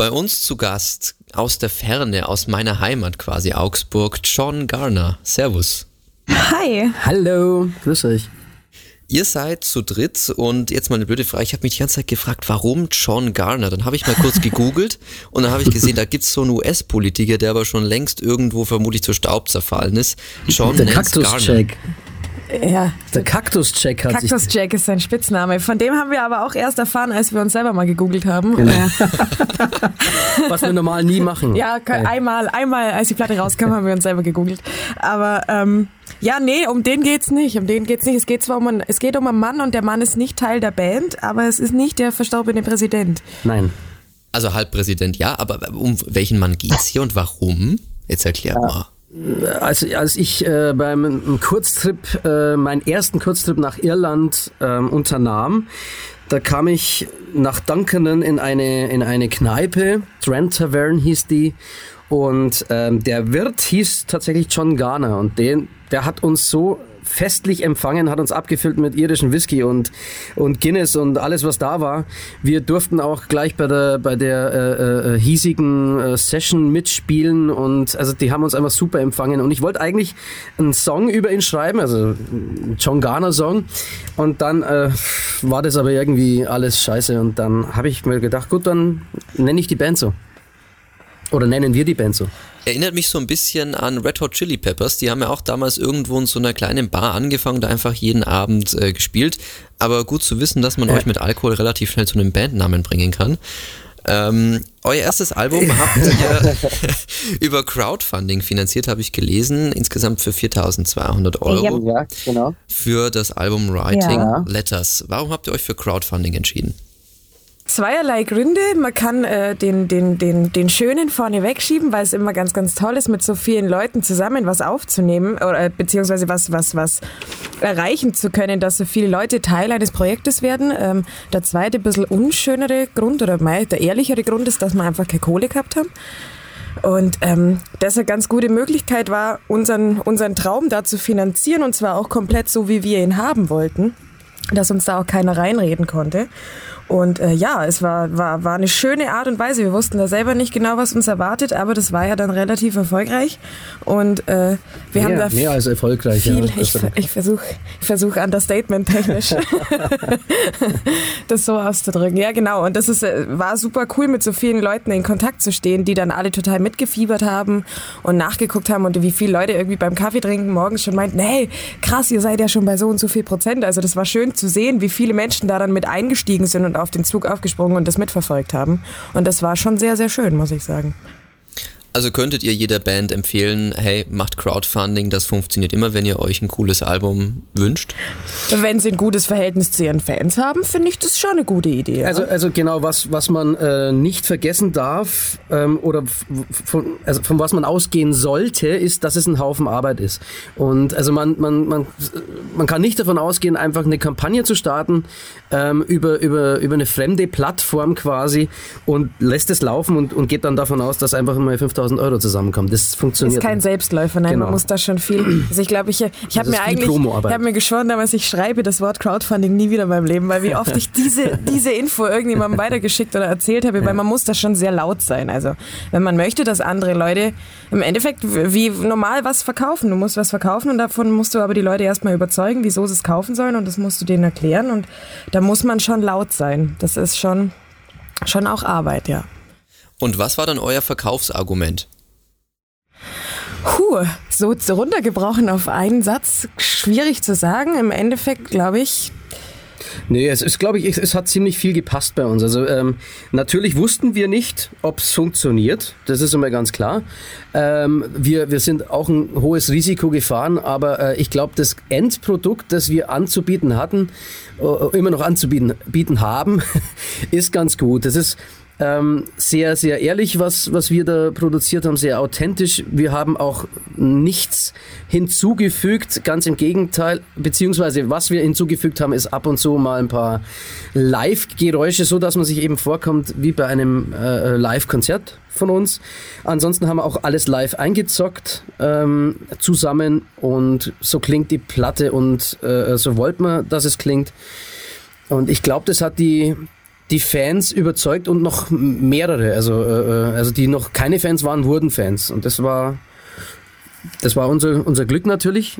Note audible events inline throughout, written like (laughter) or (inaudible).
Bei uns zu Gast aus der Ferne, aus meiner Heimat quasi Augsburg, John Garner. Servus. Hi. Hallo, grüß euch. Ihr seid zu dritt und jetzt mal eine blöde Frage. Ich habe mich die ganze Zeit gefragt, warum John Garner? Dann habe ich mal kurz (laughs) gegoogelt und dann habe ich gesehen, da gibt's so einen US-Politiker, der aber schon längst irgendwo vermutlich zu Staub zerfallen ist. John Der Nance Kaktus Garner. Jack. Ja, Der Kaktus Jack hat sich. Cactus Jack ist sein Spitzname. Von dem haben wir aber auch erst erfahren, als wir uns selber mal gegoogelt haben. Genau. (laughs) Was wir normal nie machen. Ja, einmal, einmal, als die Platte rauskam, haben wir uns selber gegoogelt. Aber ähm, ja, nee, um den geht's nicht. Um den geht's nicht. Es geht zwar um einen, es geht um einen Mann und der Mann ist nicht Teil der Band, aber es ist nicht der verstorbene Präsident. Nein. Also Halbpräsident, ja, aber um welchen Mann geht's hier und warum? Jetzt erklär mal. Als, als ich äh, beim Kurztrip, äh, meinen ersten Kurztrip nach Irland ähm, unternahm, da kam ich nach Duncannon in eine, in eine Kneipe, Trent Tavern hieß die, und ähm, der Wirt hieß tatsächlich John Garner. Und den, der hat uns so festlich empfangen, hat uns abgefüllt mit irischen Whisky und, und Guinness und alles, was da war. Wir durften auch gleich bei der, bei der äh, äh, hiesigen äh, Session mitspielen und also die haben uns einfach super empfangen. Und ich wollte eigentlich einen Song über ihn schreiben, also einen John Garner Song. Und dann äh, war das aber irgendwie alles scheiße. Und dann habe ich mir gedacht, gut, dann nenne ich die Band so. Oder nennen wir die Band so. Erinnert mich so ein bisschen an Red Hot Chili Peppers. Die haben ja auch damals irgendwo in so einer kleinen Bar angefangen, da einfach jeden Abend äh, gespielt. Aber gut zu wissen, dass man Ja. euch mit Alkohol relativ schnell zu einem Bandnamen bringen kann. Ähm, euer erstes Album habt ihr (laughs) (laughs) über Crowdfunding finanziert, habe ich gelesen. Insgesamt für 4200 Euro Ja, genau. für das Album Writing Ja. Letters. Warum habt ihr euch für Crowdfunding entschieden? Zweierlei Gründe. Man kann äh, den, den, den, den Schönen vorne wegschieben, weil es immer ganz, ganz toll ist, mit so vielen Leuten zusammen was aufzunehmen oder äh, beziehungsweise was, was, was erreichen zu können, dass so viele Leute Teil eines Projektes werden. Ähm, der zweite, bisschen unschönere Grund oder der ehrlichere Grund ist, dass wir einfach keine Kohle gehabt haben. Und ähm, das eine ganz gute Möglichkeit war, unseren, unseren Traum da zu finanzieren und zwar auch komplett so, wie wir ihn haben wollten, dass uns da auch keiner reinreden konnte. Und äh, ja, es war, war, war eine schöne Art und Weise. Wir wussten da selber nicht genau, was uns erwartet, aber das war ja dann relativ erfolgreich. Und äh, wir haben Mehr, da mehr als erfolgreich. viel, ja. ich, ich versuche ich versuch Understatement technisch (laughs) das so auszudrücken. Ja, genau. Und das ist, äh, war super cool, mit so vielen Leuten in Kontakt zu stehen, die dann alle total mitgefiebert haben und nachgeguckt haben und wie viele Leute irgendwie beim Kaffee trinken morgens schon meinten, hey, krass, ihr seid ja schon bei so und so viel Prozent. Also das war schön zu sehen, wie viele Menschen da dann mit eingestiegen sind und auf den Zug aufgesprungen und das mitverfolgt haben. Und das war schon sehr, sehr schön, muss ich sagen. Also könntet ihr jeder Band empfehlen, hey, macht Crowdfunding, das funktioniert immer, wenn ihr euch ein cooles Album wünscht? Wenn sie ein gutes Verhältnis zu ihren Fans haben, finde ich das schon eine gute Idee. Also, also genau, was, was man äh, nicht vergessen darf ähm, oder von, also von was man ausgehen sollte, ist, dass es ein Haufen Arbeit ist. Und also man, man, man, man kann nicht davon ausgehen, einfach eine Kampagne zu starten ähm, über, über, über eine fremde Plattform quasi und lässt es laufen und, und geht dann davon aus, dass einfach mal 5000 Euro zusammenkommen. Das funktioniert ist kein. Selbstläufer, nein, Genau. man muss da schon viel. (clears throat) Also ich glaube, ich, ich habe mir eigentlich, ich habe mir geschworen, damals ich schreibe das Wort Crowdfunding nie wieder in meinem Leben, weil wie oft ich diese, (laughs) diese Info irgendjemandem weitergeschickt oder erzählt habe, weil man muss da schon sehr laut sein. Also wenn man möchte, dass andere Leute im Endeffekt wie normal was verkaufen. Du musst was verkaufen und davon musst du aber die Leute erstmal überzeugen, wieso sie es kaufen sollen und das musst du denen erklären und da muss man schon laut sein. Das ist schon, schon auch Arbeit, ja. Und was war dann euer Verkaufsargument? Puh, so so runtergebrochen auf einen Satz, schwierig zu sagen. Im Endeffekt glaube ich, Nee, es ist, glaube ich, es, es hat ziemlich viel gepasst bei uns. Also ähm, natürlich wussten wir nicht, ob es funktioniert. Das ist immer ganz klar. Ähm, wir, wir sind auch ein hohes Risiko gefahren, aber äh, ich glaube, das Endprodukt, das wir anzubieten hatten, äh, immer noch anzubieten bieten haben, (laughs) ist ganz gut. Das ist ähm, sehr, sehr ehrlich, was, was wir da produziert haben, sehr authentisch. Wir haben auch nichts hinzugefügt, ganz im Gegenteil, beziehungsweise was wir hinzugefügt haben, ist ab und zu mal ein paar Live-Geräusche, so dass man sich eben vorkommt wie bei einem äh, Live-Konzert von uns. Ansonsten haben wir auch alles live eingezockt ähm, zusammen und so klingt die Platte und äh, so wollte man, dass es klingt. Und ich glaube, das hat die die Fans überzeugt und noch mehrere, also, äh, äh, also die noch keine Fans waren, wurden Fans. Und das war, das war unser, unser Glück natürlich.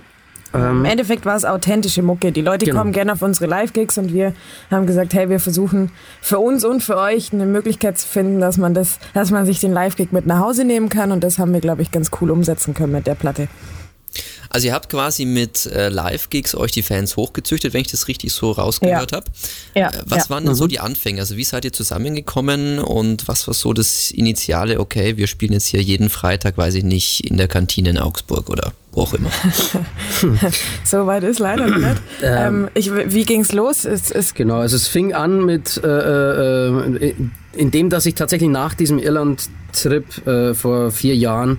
Ähm, Im Endeffekt war es authentische Mucke. Die Leute genau. kommen gerne auf unsere Live-Gigs und wir haben gesagt, hey, wir versuchen für uns und für euch eine Möglichkeit zu finden, dass man das, dass man sich den Live-Gig mit nach Hause nehmen kann und das haben wir, glaube ich, ganz cool umsetzen können mit der Platte. Also ihr habt quasi mit äh, Live-Gigs euch die Fans hochgezüchtet, wenn ich das richtig so rausgehört ja. habe. Ja. Äh, was ja. waren denn mhm. so die Anfänge? Also wie seid ihr zusammengekommen und was war so das Initiale, okay, wir spielen jetzt hier jeden Freitag, weiß ich nicht, in der Kantine in Augsburg oder wo auch immer. (laughs) so weit ist leider nicht. (clears throat) Ähm, ich, wie ging's los? Es, es genau, also es fing an mit, äh, äh, in dem, dass ich tatsächlich nach diesem Irland-Trip äh, vor vier Jahren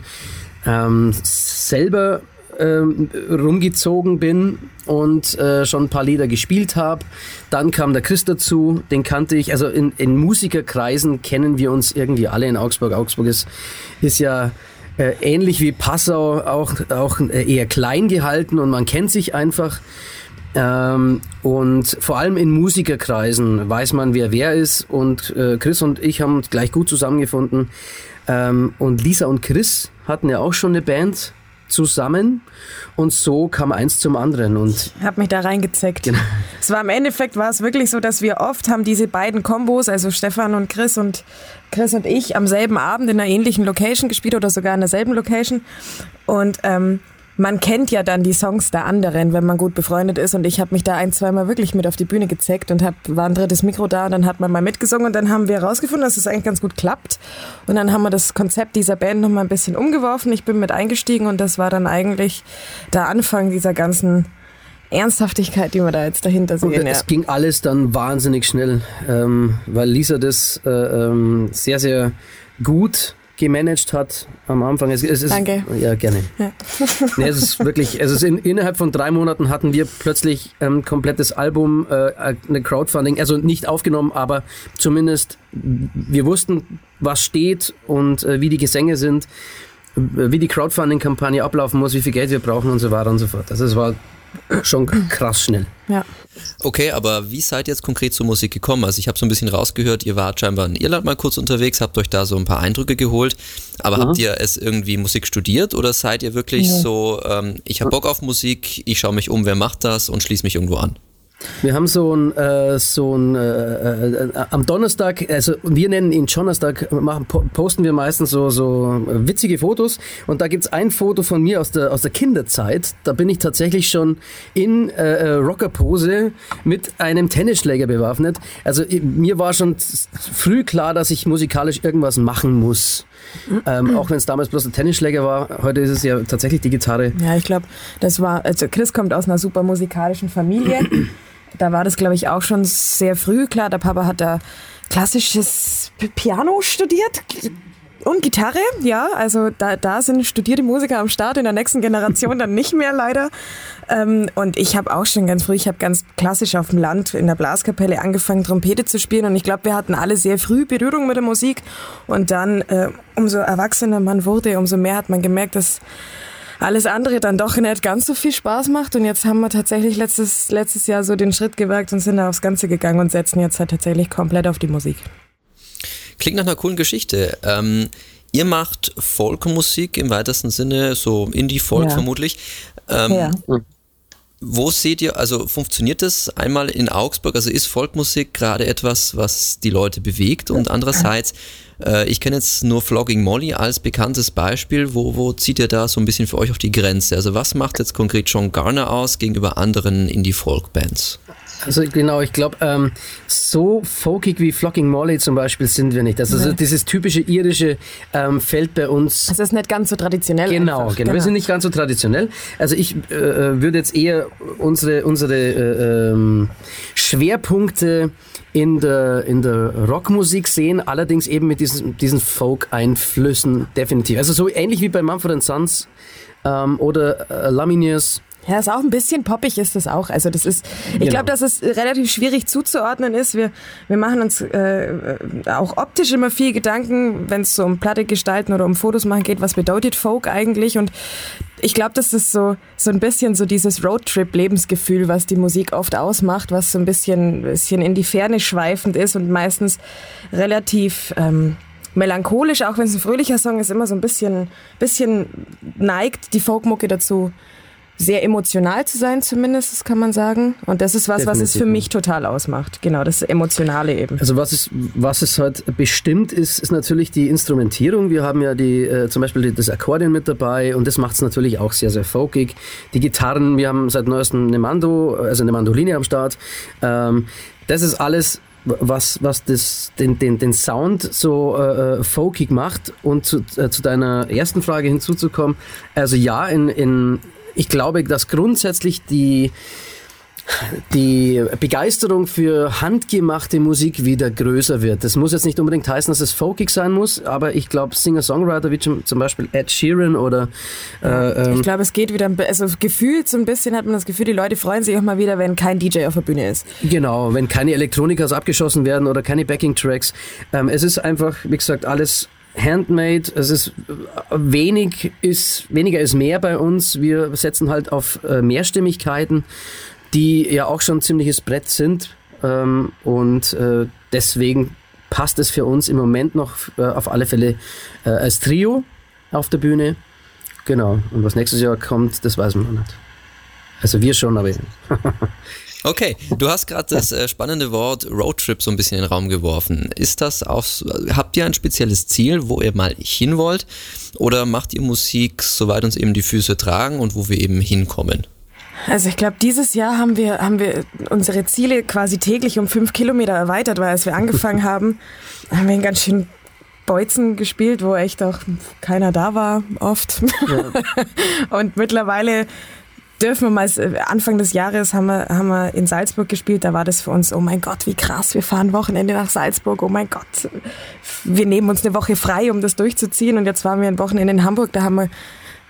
ähm, selber ähm, rumgezogen bin und äh, schon ein paar Lieder gespielt habe. Dann kam der Chris dazu, den kannte ich. Also in, in Musikerkreisen kennen wir uns irgendwie alle in Augsburg. Augsburg ist, ist ja äh, ähnlich wie Passau auch, auch äh, eher klein gehalten und man kennt sich einfach. Ähm, und vor allem in Musikerkreisen weiß man, wer wer ist. Und äh, Chris und ich haben gleich gut zusammengefunden. Ähm, und Lisa und Chris hatten ja auch schon eine Band zusammen und so kam eins zum anderen und ich habe mich da reingezeckt. Genau. Es war im Endeffekt war es wirklich so, dass wir oft haben diese beiden Kombos, also Stefan und Chris und Chris und ich am selben Abend in einer ähnlichen Location gespielt oder sogar in derselben Location und ähm, man kennt ja dann die Songs der anderen, wenn man gut befreundet ist. Und ich habe mich da ein, zweimal wirklich mit auf die Bühne gezeckt und hab, war ein drittes Mikro da und dann hat man mal mitgesungen und dann haben wir herausgefunden, dass es eigentlich ganz gut klappt. Und dann haben wir das Konzept dieser Band nochmal ein bisschen umgeworfen. Ich bin mit eingestiegen und das war dann eigentlich der Anfang dieser ganzen Ernsthaftigkeit, die wir da jetzt dahinter sehen. Und es ja. ging alles dann wahnsinnig schnell, ähm, weil Lisa das äh, ähm, sehr, sehr gut gemanagt hat am Anfang. Es, es ist, Danke. Ja, gerne. Ja. (laughs) nee, es ist wirklich, es ist in, innerhalb von drei Monaten hatten wir plötzlich ein ähm, komplettes Album, äh, eine Crowdfunding, also nicht aufgenommen, aber zumindest wir wussten, was steht und äh, wie die Gesänge sind, wie die Crowdfunding-Kampagne ablaufen muss, wie viel Geld wir brauchen und so weiter und so fort. Also es war schon krass schnell. Ja. Okay, aber wie seid ihr jetzt konkret zur Musik gekommen? Also ich habe so ein bisschen rausgehört, ihr wart scheinbar in Irland mal kurz unterwegs, habt euch da so ein paar Eindrücke geholt, aber mhm. habt ihr es irgendwie Musik studiert oder seid ihr wirklich ja. so, ähm, ich habe Bock auf Musik, ich schaue mich um, wer macht das und schließe mich irgendwo an? Wir haben so ein, äh, so ein äh, äh, am Donnerstag, also wir nennen ihn Donnerstag, machen, posten wir meistens so, so witzige Fotos und da gibt's ein Foto von mir aus der, aus der Kinderzeit. Da bin ich tatsächlich schon in äh, äh Rockerpose mit einem Tennisschläger bewaffnet. Also mir war schon früh klar, dass ich musikalisch irgendwas machen muss. Ähm, auch wenn es damals bloß ein Tennisschläger war, heute ist es ja tatsächlich die Gitarre. Ja, ich glaube, das war, also Chris kommt aus einer super musikalischen Familie. Da war das, glaube ich, auch schon sehr früh klar. Der Papa hat da klassisches Piano studiert und Gitarre, ja. Also da, da sind studierte Musiker am Start, in der nächsten Generation dann nicht mehr leider. Ähm, und ich habe auch schon ganz früh, ich habe ganz klassisch auf dem Land in der Blaskapelle angefangen, Trompete zu spielen. Und ich glaube, wir hatten alle sehr früh Berührung mit der Musik. Und dann, äh, umso erwachsener man wurde, umso mehr hat man gemerkt, dass alles andere dann doch nicht ganz so viel Spaß macht. Und jetzt haben wir tatsächlich letztes, letztes Jahr so den Schritt gewagt und sind da aufs Ganze gegangen und setzen jetzt halt tatsächlich komplett auf die Musik. Klingt nach einer coolen Geschichte. Ähm, ihr macht Folkmusik im weitesten Sinne, so Indie-Folk ja. vermutlich. Ähm, ja. Wo seht ihr, also funktioniert das einmal in Augsburg? Also ist Folkmusik gerade etwas, was die Leute bewegt? Und (clears throat) andererseits, äh, ich kenne jetzt nur Flogging Molly als bekanntes Beispiel. Wo, wo zieht ihr da so ein bisschen für euch auf die Grenze? Also was macht jetzt konkret John Garner aus gegenüber anderen Indie-Folk-Bands? Also genau, ich glaube, ähm, so folkig wie Flocking Molly zum Beispiel sind wir nicht. Also nee. so dieses typische irische ähm, fällt bei uns. Es ist nicht ganz so traditionell. Genau, genau, genau. Wir sind nicht ganz so traditionell. Also ich äh, äh, würde jetzt eher unsere, unsere äh, ähm, Schwerpunkte in der, in der Rockmusik sehen, allerdings eben mit diesen, diesen Folk-Einflüssen definitiv. Also so ähnlich wie bei Mumford Sons ähm, oder äh, Lumineers ja, ist auch ein bisschen poppig ist das auch. Also das ist, ich genau. glaube, dass es relativ schwierig zuzuordnen ist. Wir, wir machen uns äh, auch optisch immer viel Gedanken, wenn es so um Platte gestalten oder um Fotos machen geht, was bedeutet Folk eigentlich? Und ich glaube, das ist so, so ein bisschen so dieses Roadtrip-Lebensgefühl, was die Musik oft ausmacht, was so ein bisschen, bisschen in die Ferne schweifend ist und meistens relativ ähm, melancholisch, auch wenn es ein fröhlicher Song ist, immer so ein bisschen, bisschen neigt die Folkmucke dazu, sehr emotional zu sein, zumindest, das kann man sagen. Und das ist was, Definitiv. was es für mich total ausmacht. Genau, das Emotionale eben. Also was es, was es halt bestimmt ist, ist natürlich die Instrumentierung. Wir haben ja die, äh, zum Beispiel das Akkordeon mit dabei und das macht es natürlich auch sehr, sehr folkig. Die Gitarren, wir haben seit neuestem eine Mando, also eine Mandoline am Start. Ähm, das ist alles was, was das, den, den, den Sound so äh, äh, folkig macht. Und zu, äh, zu deiner ersten Frage hinzuzukommen, also ja, in, in, ich glaube, dass grundsätzlich die, die Begeisterung für handgemachte Musik wieder größer wird. Das muss jetzt nicht unbedingt heißen, dass es folkig sein muss, aber ich glaube, Singer-Songwriter wie zum Beispiel Ed Sheeran oder. Äh, ähm ich glaube, es geht wieder, also gefühlt so ein bisschen hat man das Gefühl, die Leute freuen sich auch mal wieder, wenn kein DJ auf der Bühne ist. Genau, wenn keine Elektronikers abgeschossen werden oder keine Backing-Tracks. Ähm, es ist einfach, wie gesagt, alles handmade. Es ist wenig ist weniger ist mehr bei uns. Wir setzen halt auf äh, Mehrstimmigkeiten, die ja auch schon ein ziemliches Brett sind ähm, und äh, deswegen passt es für uns im Moment noch äh, auf alle Fälle als Trio auf der Bühne. Genau. Und was nächstes Jahr kommt, das weiß man noch nicht. Also wir schon, aber (laughs) (laughs) Okay, du hast gerade das äh, spannende Wort Roadtrip so ein bisschen in den Raum geworfen. Ist das auch, habt ihr ein spezielles Ziel, wo ihr mal hin wollt? Oder macht ihr Musik, soweit uns eben die Füße tragen und wo wir eben hinkommen? Also ich glaube, dieses Jahr haben wir, haben wir unsere Ziele quasi täglich um fünf Kilometer erweitert, weil als wir angefangen haben, (laughs) haben wir einen ganz schön Beuzen gespielt, wo echt auch keiner da war, oft. Ja. (laughs) und mittlerweile dürfen wir mal, äh, Anfang des Jahres haben wir, haben wir in Salzburg gespielt, da war das für uns, oh mein Gott, wie krass, wir fahren Wochenende nach Salzburg, oh mein Gott, wir nehmen uns eine Woche frei, um das durchzuziehen und jetzt waren wir ein Wochenende in Hamburg, da haben wir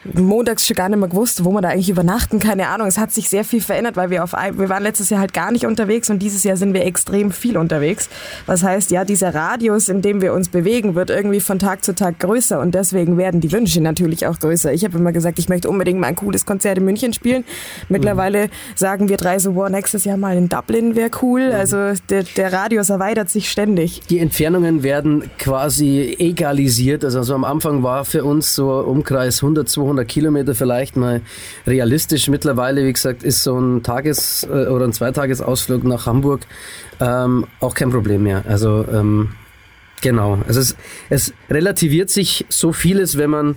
montags schon gar nicht mehr gewusst, wo wir da eigentlich übernachten, keine Ahnung. Es hat sich sehr viel verändert, weil wir auf wir waren letztes Jahr halt gar nicht unterwegs und dieses Jahr sind wir extrem viel unterwegs. Was heißt, ja, dieser Radius, in dem wir uns bewegen, wird irgendwie von Tag zu Tag größer und deswegen werden die Wünsche natürlich auch größer. Ich habe immer gesagt, ich möchte unbedingt mal ein cooles Konzert in München spielen. Mittlerweile mhm. sagen wir drei so, wow, nächstes Jahr mal in Dublin wäre cool. Mhm. Also der, der Radius erweitert sich ständig. Die Entfernungen werden quasi egalisiert. Also, also am Anfang war für uns so Umkreis 100, 200 200 Kilometer vielleicht mal realistisch. Mittlerweile, wie gesagt, ist so ein Tages- äh, oder ein Zweitagesausflug nach Hamburg ähm, auch kein Problem mehr. Also ähm, genau, also es, es relativiert sich so vieles, wenn man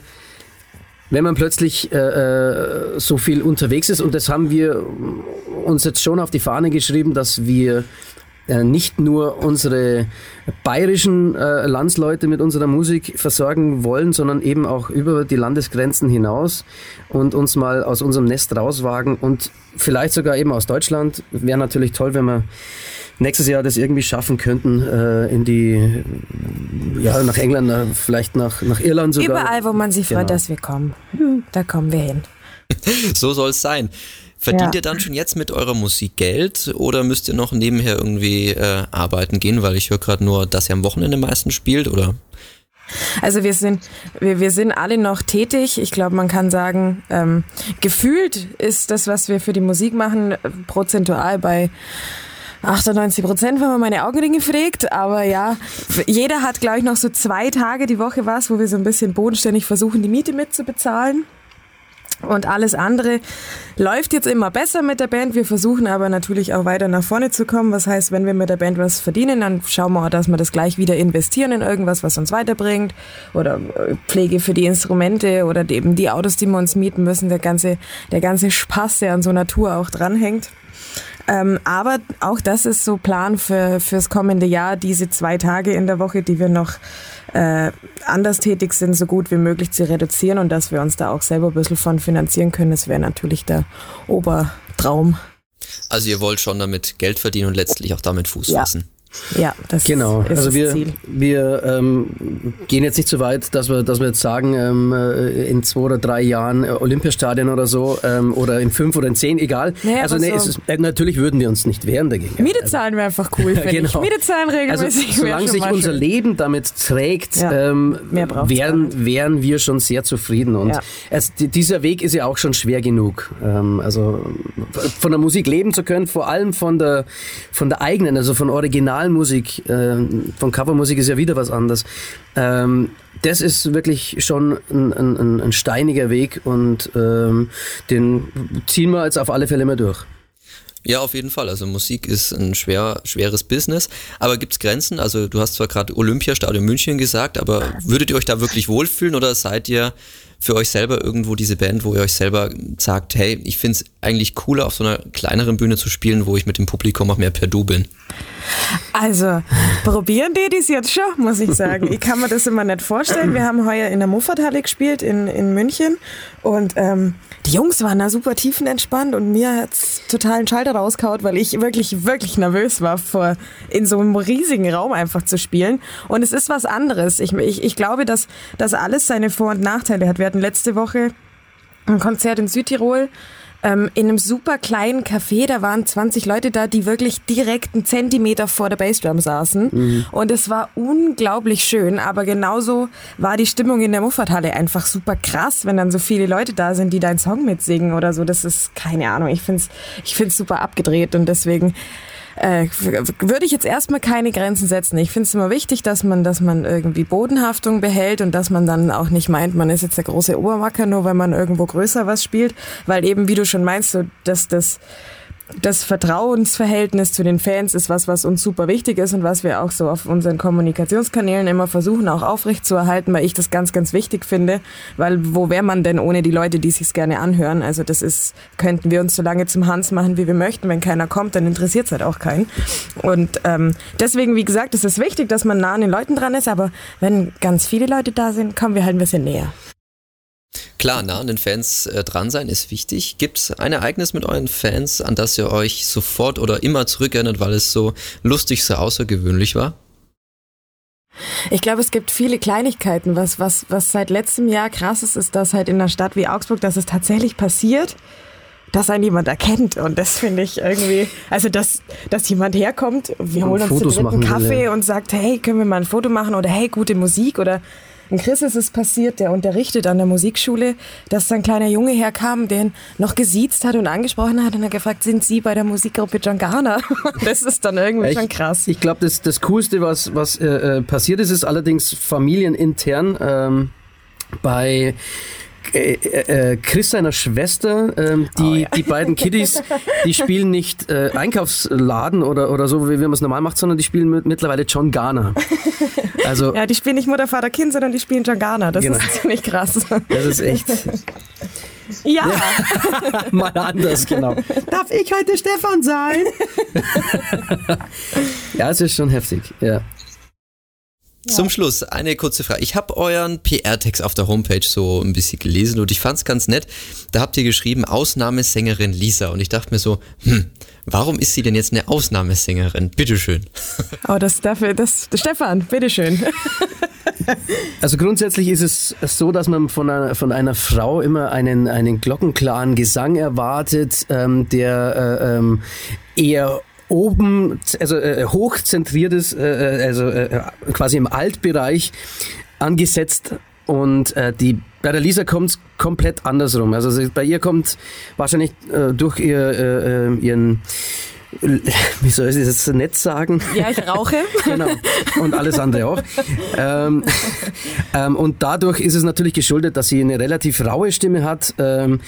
wenn man plötzlich äh, äh so viel unterwegs ist und das haben wir uns jetzt schon auf die Fahne geschrieben, dass wir nicht nur unsere bayerischen äh, Landsleute mit unserer Musik versorgen wollen, sondern eben auch über die Landesgrenzen hinaus und uns mal aus unserem Nest rauswagen und vielleicht sogar eben aus Deutschland. Wäre natürlich toll, wenn wir nächstes Jahr das irgendwie schaffen könnten, äh, in die, ja, nach England, äh, vielleicht nach, nach Irland sogar. Überall, wo man sich freut, genau. dass wir kommen. Da kommen wir hin. so soll es sein. Verdient ja. ihr dann schon jetzt mit eurer Musik Geld oder müsst ihr noch nebenher irgendwie äh, arbeiten gehen, weil ich höre gerade nur, dass ihr am Wochenende meistens spielt oder? Also wir sind, wir, wir sind alle noch tätig. Ich glaube, man kann sagen, ähm, gefühlt ist das, was wir für die Musik machen, prozentual bei 98 Prozent, wenn man meine Augenringe fragt. Aber ja, jeder hat, glaube ich, noch so zwei Tage die Woche was, wo wir so ein bisschen bodenständig versuchen, die Miete mitzubezahlen. Und alles andere läuft jetzt immer besser mit der Band. Wir versuchen aber natürlich auch weiter nach vorne zu kommen. Was heißt, wenn wir mit der Band was verdienen, dann schauen wir auch, dass wir das gleich wieder investieren in irgendwas, was uns weiterbringt. Oder äh, Pflege für die Instrumente oder eben die Autos, die wir uns mieten müssen. Der ganze, der ganze Spaß, der an so Tour auch dranhängt. Ähm, aber auch das ist so Plan für fürs kommende Jahr, diese zwei Tage in der Woche, die wir noch äh, anders tätig sind, so gut wie möglich zu reduzieren und dass wir uns da auch selber ein bisschen von finanzieren können. Das wäre natürlich der Obertraum. Also ihr wollt schon damit Geld verdienen und letztlich auch damit Fuß ja. fassen. Ja, das genau. ist also das wir, Ziel. Wir ähm, gehen jetzt nicht so weit, dass wir, dass wir jetzt sagen, ähm, äh, in zwei oder drei Jahren äh, Olympiastadion oder so ähm, oder in fünf oder in zehn, egal. Nee, also nee, so- ist, äh, natürlich würden wir uns nicht wehren dagegen. Miete zahlen wäre einfach cool, (laughs) finde ich. Genau. Miete zahlen Also regelmäßig wäre solange sich unser schön. Leben damit trägt, Ja, ähm, wären, wären wir schon sehr zufrieden. Und Ja. es, die- dieser Weg ist ja auch schon schwer genug. Ähm, also von der Musik leben zu können, vor allem von der, von der eigenen, also von Originalmusik, ähm, von Covermusik ist ja wieder was anderes. Ähm, das ist wirklich schon ein, ein, ein- ein steiniger Weg und ähm, den ziehen wir jetzt auf alle Fälle mal durch. Ja, auf jeden Fall. Also Musik ist ein schwer, schweres Business. Aber gibt's Grenzen? Also du hast zwar gerade Olympiastadion München gesagt, aber würdet ihr euch da wirklich wohlfühlen oder seid ihr für euch selber irgendwo diese Band, wo ihr euch selber sagt, hey, ich find's eigentlich cooler, auf so einer kleineren Bühne zu spielen, wo ich mit dem Publikum auch mehr per Du bin? Also, probieren die dies jetzt schon, muss ich sagen. Ich kann mir das immer nicht vorstellen. Wir haben heuer in der Muffathalle gespielt in, in München und ähm, die Jungs waren da super tiefenentspannt und mir hat's total einen Schalter rausgehaut, weil ich wirklich, wirklich nervös war, vor in so einem riesigen Raum einfach zu spielen. Und es ist was anderes. Ich, ich, ich glaube, dass das alles seine Vor- und Nachteile hat. Wir letzte Woche ein Konzert in Südtirol ähm, in einem super kleinen Café. Da waren 20 Leute da, die wirklich direkt einen Zentimeter vor der Bassdrum saßen. Und es war unglaublich schön. Aber genauso war die Stimmung in der Muffathalle einfach super krass, wenn dann so viele Leute da sind, die deinen Song mitsingen oder so. Das ist keine Ahnung. Ich find's, ich find's super abgedreht und deswegen äh, würde ich jetzt erstmal keine Grenzen setzen. Ich finde es immer wichtig, dass man, dass man irgendwie Bodenhaftung behält und dass man dann auch nicht meint, man ist jetzt der große Obermacker, nur weil man irgendwo größer was spielt. Weil eben, wie du schon meinst, so, dass das das Vertrauensverhältnis zu den Fans ist was, was uns super wichtig ist und was wir auch so auf unseren Kommunikationskanälen immer versuchen, auch aufrechtzuerhalten, weil ich das ganz, ganz wichtig finde. Weil wo wäre man denn ohne die Leute, die sich's gerne anhören? Also das ist, könnten wir uns so lange zum Hans machen, wie wir möchten. Wenn keiner kommt, dann interessiert's halt auch keinen. Und ähm, deswegen, wie gesagt, ist es wichtig, dass man nah an den Leuten dran ist, aber wenn ganz viele Leute da sind, kommen wir halt ein bisschen näher. Klar, nah an den Fans äh, dran sein ist wichtig. Gibt's ein Ereignis mit euren Fans, an das ihr euch sofort oder immer zurückerinnert, weil es so lustig, so außergewöhnlich war? Ich glaube, es gibt viele Kleinigkeiten. Was, was, was seit letztem Jahr krass ist, ist, dass halt in einer Stadt wie Augsburg, dass es tatsächlich passiert, dass einen jemand erkennt. Und das finde ich irgendwie, also dass, dass jemand herkommt, wir Und holen uns Fotos einen machen will, Kaffee ja. und sagt, hey, können wir mal ein Foto machen oder hey, gute Musik oder ein Chris ist es passiert, der unterrichtet an der Musikschule, dass da ein kleiner Junge herkam, den noch gesiezt hat und angesprochen hat und er gefragt, sind Sie bei der Musikgruppe John Garner? (laughs) Das ist dann irgendwie schon krass. Ich glaube, das, das Coolste, was, was äh, äh, passiert ist, ist allerdings familienintern ähm, bei äh, äh, Chris seiner Schwester, ähm, die, Oh, ja. die beiden Kiddies, die (laughs) spielen nicht äh, Einkaufsladen oder, oder so, wie man es normal macht, sondern die spielen mit, mittlerweile John Garner. (laughs) Also, Ja, die spielen nicht Mutter, Vater, Kind, sondern die spielen John Garner. Das Genau. ist ziemlich krass. das ist echt Ja, (laughs) mal anders, genau. Darf ich heute Stefan sein? ja, es ist schon heftig, ja. Zum Schluss eine kurze Frage. Ich habe euren PR-Text auf der Homepage so ein bisschen gelesen und ich fand es ganz nett. Da habt ihr geschrieben, Ausnahmesängerin Lisa. Und ich dachte mir so, hm, warum ist sie denn jetzt eine Ausnahmesängerin? Bitteschön. (laughs) oh, das dafür, das, Stefan, bitteschön. (laughs) Also grundsätzlich ist es so, dass man von einer, von einer Frau immer einen, einen glockenklaren Gesang erwartet, ähm, der äh, ähm, eher oben, also äh, hochzentriert ist, äh, äh, also äh, quasi im Altbereich angesetzt und äh, die bei der Lisa kommt es komplett andersrum. Also sie, bei ihr kommt wahrscheinlich äh, durch ihr, äh, äh, ihren (laughs) wie soll ich das jetzt nett sagen? Ja, ich rauche. (laughs) Genau. Und alles andere auch. ähm, (laughs) ähm, und dadurch ist es natürlich geschuldet, dass sie eine relativ raue Stimme hat. Ähm,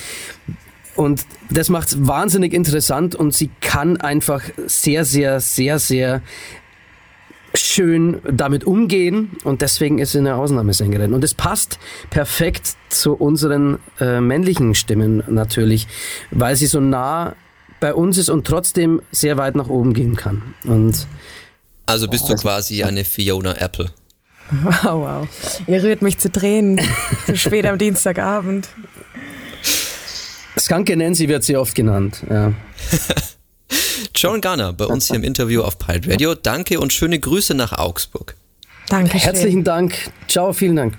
und das macht es wahnsinnig interessant und sie kann einfach sehr, sehr, sehr, sehr schön damit umgehen und deswegen ist sie eine Ausnahmesängerin. Und es passt perfekt zu unseren äh, männlichen Stimmen natürlich, weil sie so nah bei uns ist und trotzdem sehr weit nach oben gehen kann. Und Also bist du quasi eine Fiona Apple. Wow, (laughs) wow. Ihr rührt mich zu Tränen. (laughs) So spät am Dienstagabend. Skunky Nancy wird sie oft genannt. Ja. (laughs) John Garner bei uns hier im Interview auf Pirate Radio. Danke und schöne Grüße nach Augsburg. Danke. Herzlichen Dank. Ciao, vielen Dank.